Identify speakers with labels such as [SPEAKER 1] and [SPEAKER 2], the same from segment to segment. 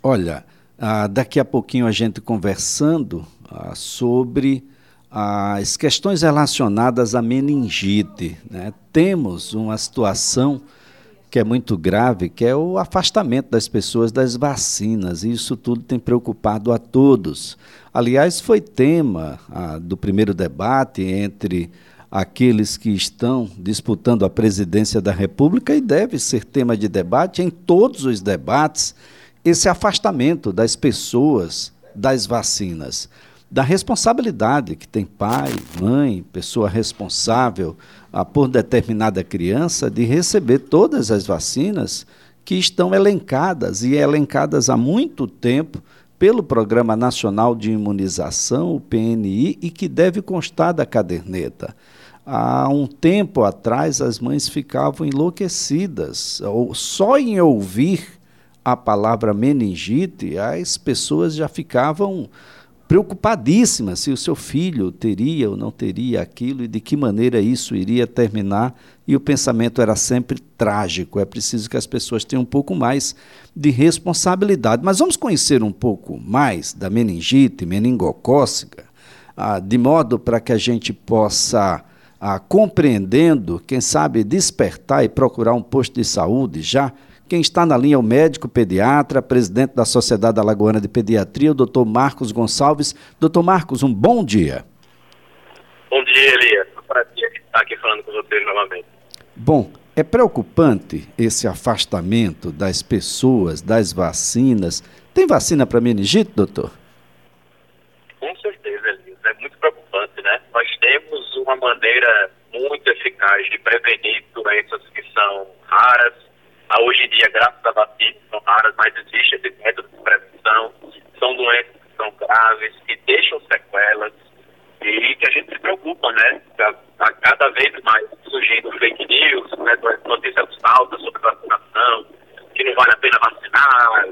[SPEAKER 1] Olha, ah, daqui a pouquinho a gente conversando ah, sobre as questões relacionadas à meningite. Né? Temos uma situação que é muito grave, que é o afastamento das pessoas das vacinas, e isso tudo tem preocupado a todos. Aliás, foi tema ah, do primeiro debate entre aqueles que estão disputando a presidência da República e deve ser tema de debate em todos os debates esse afastamento das pessoas das vacinas, da responsabilidade que tem pai, mãe, pessoa responsável ah, por determinada criança de receber todas as vacinas que estão elencadas e elencadas há muito tempo pelo Programa Nacional de Imunização, o PNI, e que deve constar da caderneta. Há um tempo atrás, as mães ficavam enlouquecidas, ou só em ouvir a palavra meningite, as pessoas já ficavam preocupadíssimas se o seu filho teria ou não teria aquilo e de que maneira isso iria terminar. E o pensamento era sempre trágico. É preciso que as pessoas tenham um pouco mais de responsabilidade. Mas vamos conhecer um pouco mais da meningite, meningocócica, ah, de modo para que a gente possa, ah, compreendendo, quem sabe despertar e procurar um posto de saúde já quem está na linha é o médico pediatra, presidente da Sociedade Alagoana de Pediatria, o doutor Marcos Gonçalves. Doutor Marcos, um bom dia.
[SPEAKER 2] Bom dia, Elias. É um prazer estar aqui falando com vocês novamente.
[SPEAKER 1] Bom, é preocupante esse afastamento das pessoas, das vacinas. Tem vacina para meningite, doutor?
[SPEAKER 2] Com certeza, Elias. É muito preocupante, né? Nós temos uma maneira muito eficaz de prevenir doenças que são raras, hoje em dia, graças à vacina, são raras, mas existe esse método de prevenção. São doenças que são graves, que deixam sequelas e que a gente se preocupa, né? Está cada vez mais surgindo fake news, né? notícias falsas sobre vacinação, que não vale a pena vacinar,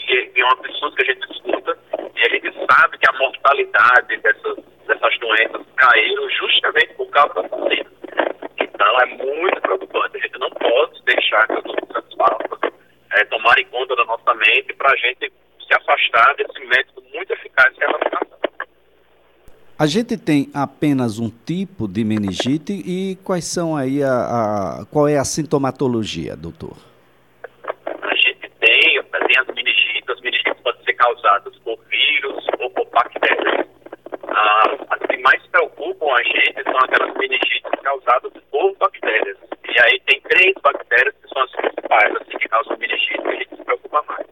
[SPEAKER 2] e, e é uma pessoa que a gente escuta, e a gente sabe que a mortalidade dessas, dessas doenças caiu justamente por causa da vacina. Então é muito preocupante. A gente não pode deixar que as notícias falsas é, tomarem conta da nossa mente para a gente se afastar desse método muito eficaz que é a vacinação.
[SPEAKER 1] A gente tem apenas um tipo de meningite e quais são aí a, a qual é a sintomatologia, doutor?
[SPEAKER 2] A gente tem, tem as meningites, as meningites podem ser causadas por vírus ou por bactérias. Ah, as que mais preocupam a gente são aquelas meningites causadas por bactérias. E aí tem três bactérias que são as principais, assim, que causam meningite, que a gente se preocupa mais.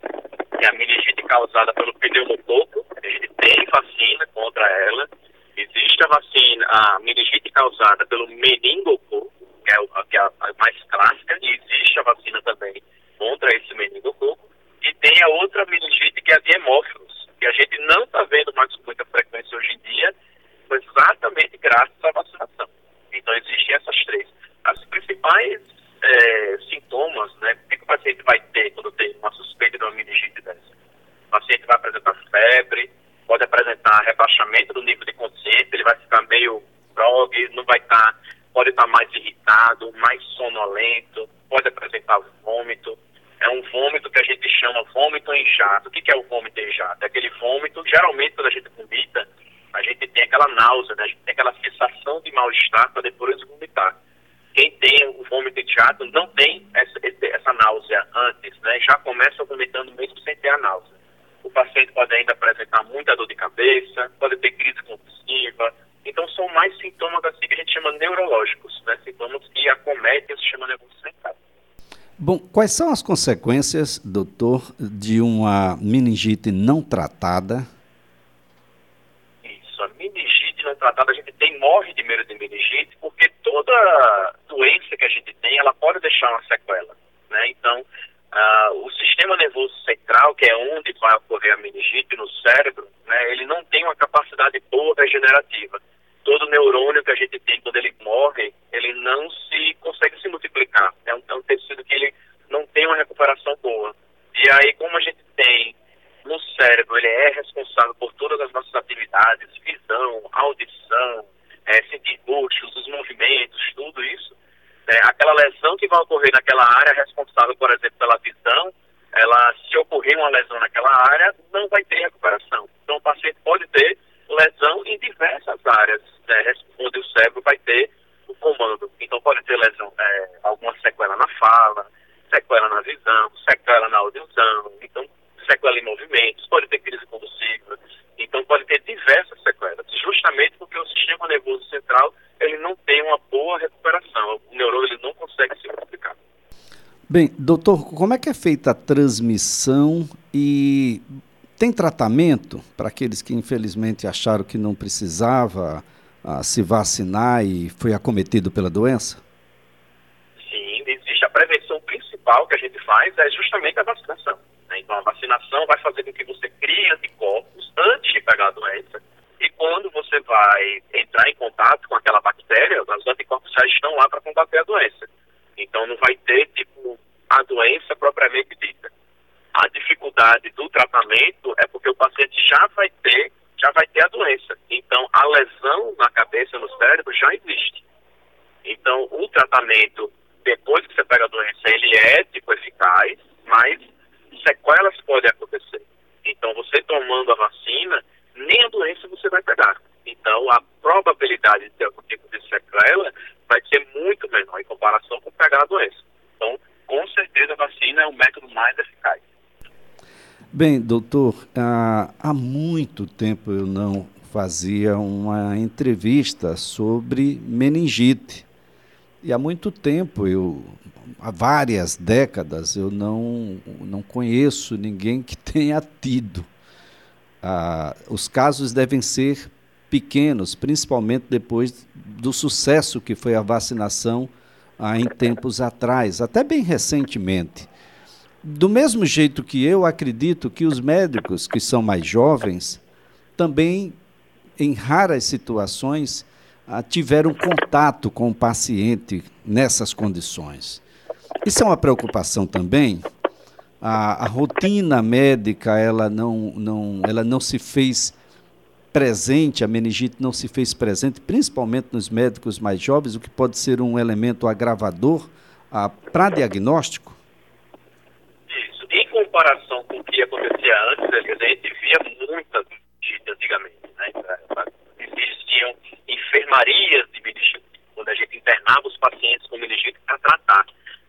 [SPEAKER 2] É a meningite causada pelo pneumococo, a gente tem vacina contra ela. Existe a vacina, a meningite causada pelo meningococo, que é, a, que é a mais clássica, e existe a vacina também contra esse meningococo. E tem a outra meningite que é a de hemófilos, que a gente não está vendo mais com muita frequência hoje em dia, exatamente graças à vacinação. Então, existem essas três. As principais é, sintomas, né? O que, o paciente vai ter quando tem uma suspeita de uma meningite dessa? O paciente vai apresentar febre, pode apresentar rebaixamento do nível de consciência, ele vai ficar meio grog, não vai estar, tá, pode estar tá mais irritado, mais sonolento, pode apresentar vômito. É um vômito que a gente chama vômito jato. O que, que é o vômito jato? É aquele vômito, geralmente quando a gente vomita, a gente tem aquela náusea, né? a gente tem aquela sensação de mal-estar para depois vomitar. Quem tem o vômito de jato não tem essa, essa náusea antes, né? já começa vomitando mesmo sem ter a náusea. O paciente pode ainda apresentar muita dor de cabeça, pode ter crise convulsiva. Então, são mais sintomas assim que a gente chama neurológicos, né? sintomas que acometem o sistema nervoso central.
[SPEAKER 1] Bom, quais são as consequências, doutor, de uma meningite não tratada
[SPEAKER 2] tratada, a gente tem, morre de medo de meningite, porque toda doença que a gente tem, ela pode deixar uma sequela, né? Então, uh, o sistema nervoso central, que é onde vai ocorrer a meningite no cérebro, né, ele não tem uma capacidade boa regenerativa. Todo neurônio que a gente tem quando ele morre, ele não se consegue se multiplicar. É um, é um tecido que ele não tem uma recuperação boa. E aí, como a gente tem no cérebro, ele é responsável por todas as nossas atividades, visão, audição, é, sentir gostos, os movimentos, tudo isso. É, aquela lesão que vai ocorrer naquela área responsável, por exemplo, pela visão. Ela, se ocorrer uma lesão naquela área, não vai ter recuperação. Então, o paciente pode ter lesão em diversas áreas, né, onde o cérebro vai ter o comando. Então, pode ter lesão, é, alguma sequela na fala, sequela na visão, sequela na audição, então, sequela em movimentos, pode ter crise convulsiva, então pode ter diversas sequelas, justamente porque o sistema nervoso central ele não tem uma boa recuperação, o neurônio ele não consegue se multiplicar.
[SPEAKER 1] Bem, doutor, como é que é feita a transmissão e tem tratamento para aqueles que infelizmente acharam que não precisava ah, se vacinar e foi acometido pela doença?
[SPEAKER 2] Sim, existe a prevenção principal que a gente faz é justamente a vacinação. Né? Então a vacinação vai fazer com que você crie anticorpos antes de pegar a doença e quando você vai entrar em contato com aquela bactéria, os anticorpos já estão lá para combater a doença. Então não vai ter, tipo, a doença propriamente dita. A dificuldade do tratamento é porque o paciente já vai ter, já vai ter a doença. Então a lesão na cabeça, no cérebro, já existe. Então o tratamento, depois que você pega a doença, ele é, tipo, eficaz, mas sequelas podem acontecer. Então você tomando a vacina, nem a doença você vai pegar. Então a probabilidade de ter algum tipo de sequela vai ser muito menor em comparação com pegar a doença. Então, com certeza, a vacina é o método mais eficaz.
[SPEAKER 1] Bem, doutor, há, há muito tempo eu não fazia uma entrevista sobre meningite. E há muito tempo, eu, há várias décadas, eu não, não conheço ninguém que tenha tido. Ah, os casos devem ser pequenos, principalmente depois do sucesso que foi a vacinação ah, em tempos atrás, até bem recentemente. Do mesmo jeito que eu acredito que os médicos que são mais jovens também, em raras situações, ah, tiveram contato com o paciente nessas condições. Isso é uma preocupação também. A, a rotina médica ela não, não, ela não se fez presente, a meningite não se fez presente, principalmente nos médicos mais jovens, o que pode ser um elemento agravador ah, para diagnóstico?
[SPEAKER 2] Isso. Em comparação com o que acontecia antes, a gente via muita meningite antigamente. Né? Existiam enfermarias de meningite, onde a gente internava os pacientes com meningite para tratar.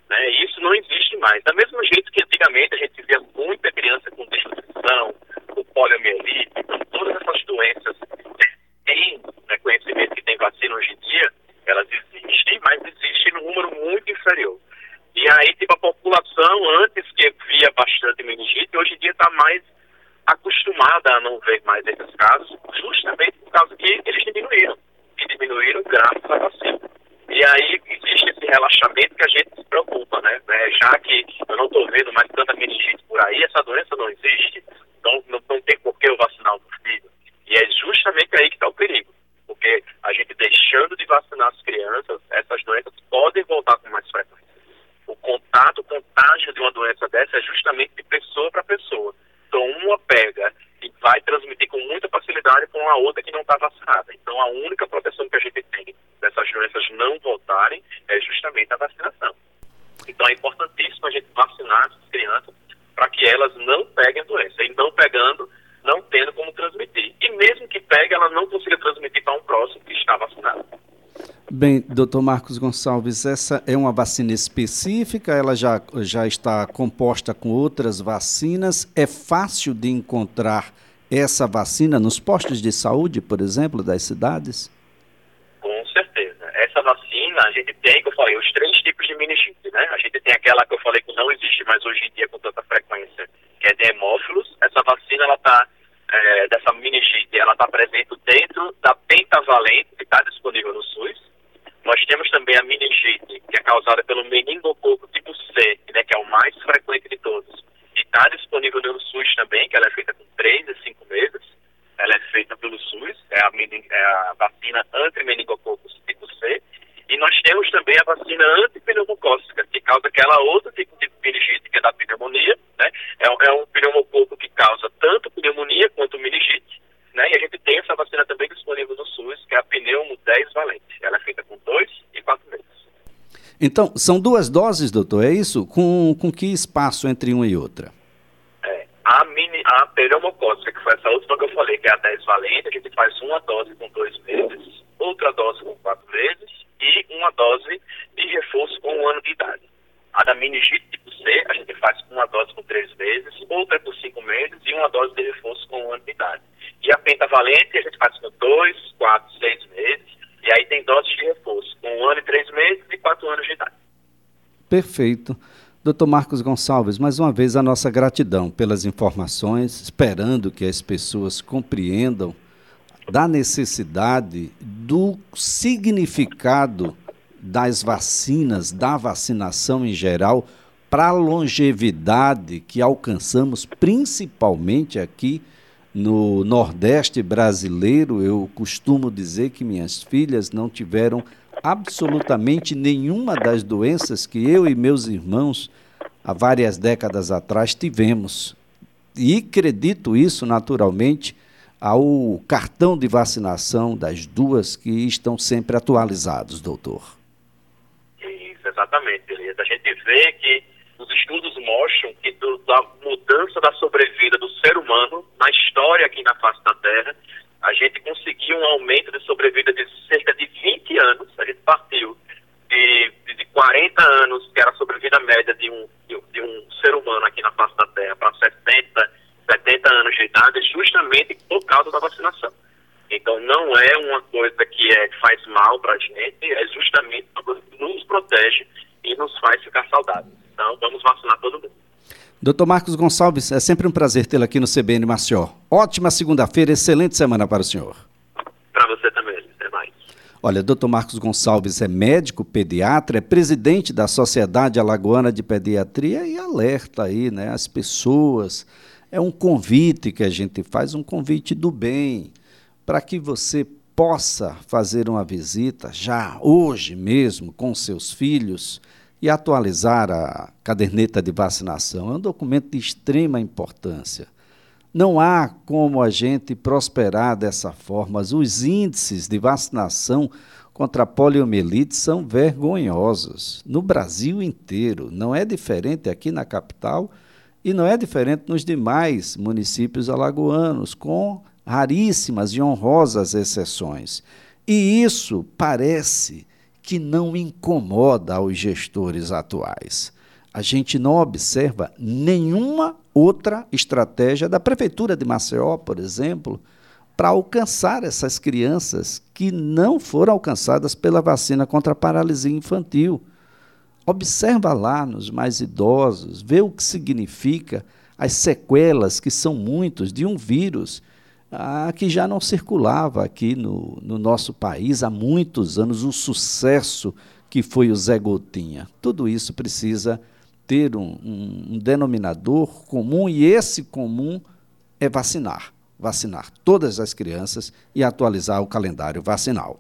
[SPEAKER 2] Né? Isso não existe mais. Da mesma jeito que antigamente a gente via muita criança com desnutrição, com poliomielite, com todas essas doenças tem né, conhecimento que tem vacina hoje em dia, elas existem, mas existem num número muito inferior. E aí, tipo, a população, antes que via bastante meningite, hoje em dia está mais acostumada a não ver mais esses casos, justamente por causa que eles diminuíram. E diminuíram graças à vacina. E aí existe esse relaxamento que a gente se preocupa, né? É, já que eu não estou vendo mais tanta meningite por aí, essa doença não existe, então não, não tem por que eu vacinar o filho. E é justamente aí que está o perigo. Porque a gente deixando de vacinar as crianças, essas doenças podem voltar com mais frequência. O contato, o contágio de uma doença dessa é justamente de pessoa para pessoa. Então, uma pega e vai transmitir com muita facilidade com a outra que não está vacinada. Então, a única proteção que a gente tem dessas doenças não voltarem é justamente a vacinação. Então, é importantíssimo a gente vacinar as crianças para que elas não peguem a doença. E não pegando, não tendo como transmitir. E mesmo que pegue, ela não consiga transmitir para um próximo que está vacinado.
[SPEAKER 1] Bem, doutor Marcos Gonçalves, essa é uma vacina específica, ela já, já está composta com outras vacinas. É fácil de encontrar essa vacina nos postos de saúde, por exemplo, das cidades?
[SPEAKER 2] Com certeza. Essa vacina, a gente tem, como eu falei, os três tipos de meningite, né? A gente tem aquela que eu falei que não existe mais hoje em dia com tanta frequência, que é de hemófilos. Essa vacina, ela está, é, dessa meningite, ela está presente dentro da pentavalente, que está disponível no SUS. Nós temos também a meningite, que é causada pelo meningococo tipo C, né, que é o mais frequente de todos. E está disponível no SUS também, que ela é feita com 3 a 5 meses. Ela é feita pelo SUS, é a, é a vacina anti-meningococco tipo C. E nós temos também a vacina antipneumocócica, que causa aquela outra tipo de meningite, que é da pneumonia. Né? É, é um pneumococo que causa tanto pneumonia quanto meningite. Né? E a gente tem essa vacina também disponível no SUS, que é a pneumo 10 valente. Ela é feita com 2 e 4 meses.
[SPEAKER 1] Então, são duas doses, doutor, é isso? Com, com que espaço entre uma e outra?
[SPEAKER 2] É, a, mini, a pneumocócica, que foi essa última que eu falei, que é a 10 valente, a gente faz uma dose com dois meses, outra dose com quatro meses e uma dose de reforço com um ano de idade. A da meningite tipo C, a gente faz uma dose com três meses, outra por cinco meses e uma dose de reforço com um ano de idade. E a pentavalente a gente faz com dois, quatro, seis meses, e aí tem doses de reforço com um ano e três meses e quatro anos de idade.
[SPEAKER 1] Perfeito. Doutor Marcos Gonçalves, mais uma vez a nossa gratidão pelas informações, esperando que as pessoas compreendam da necessidade do significado das vacinas, da vacinação em geral, para a longevidade que alcançamos, principalmente aqui no Nordeste brasileiro. Eu costumo dizer que minhas filhas não tiveram absolutamente nenhuma das doenças que eu e meus irmãos, há várias décadas atrás, tivemos. E acredito isso naturalmente ao cartão de vacinação das duas que estão sempre atualizados, doutor.
[SPEAKER 2] Isso, exatamente, beleza. A gente vê que os estudos mostram que do, da mudança da sobrevida do ser humano na história aqui na face da Terra, a gente conseguiu um aumento de sobrevida de cerca de 20 anos. A gente partiu de, de 40 anos, que era a sobrevida média de um, de, um ser humano aqui na face da Terra, para 70, 70 anos de idade, justamente por causa da vacinação. Então, não é uma coisa que é, faz mal para a gente, é justamente uma coisa que nos protege e nos faz ficar saudáveis. Então, vamos vacinar todo mundo.
[SPEAKER 1] Doutor Marcos Gonçalves, é sempre um prazer tê-lo aqui no CBN Maceió. Ótima segunda-feira, excelente semana para o senhor.
[SPEAKER 2] Para você também, até mais.
[SPEAKER 1] Olha, doutor Marcos Gonçalves é médico, pediatra, é presidente da Sociedade Alagoana de Pediatria e alerta aí, né, as pessoas. É um convite que a gente faz, um convite do bem para que você possa fazer uma visita já hoje mesmo com seus filhos e atualizar a caderneta de vacinação. É um documento de extrema importância. Não há como a gente prosperar dessa forma. Os índices de vacinação contra a poliomielite são vergonhosos no Brasil inteiro. Não é diferente aqui na capital e não é diferente nos demais municípios alagoanos, com raríssimas e honrosas exceções. E isso parece que não incomoda aos gestores atuais. A gente não observa nenhuma outra estratégia da Prefeitura de Maceió, por exemplo, para alcançar essas crianças que não foram alcançadas pela vacina contra a paralisia infantil. Observa lá nos mais idosos, vê o que significa as sequelas, que são muitos, de um vírus ah, que já não circulava aqui no, no nosso país há muitos anos, o sucesso que foi o Zé Gotinha. Tudo isso precisa ter um, um, um denominador comum e esse comum é vacinar. Vacinar todas as crianças e atualizar o calendário vacinal.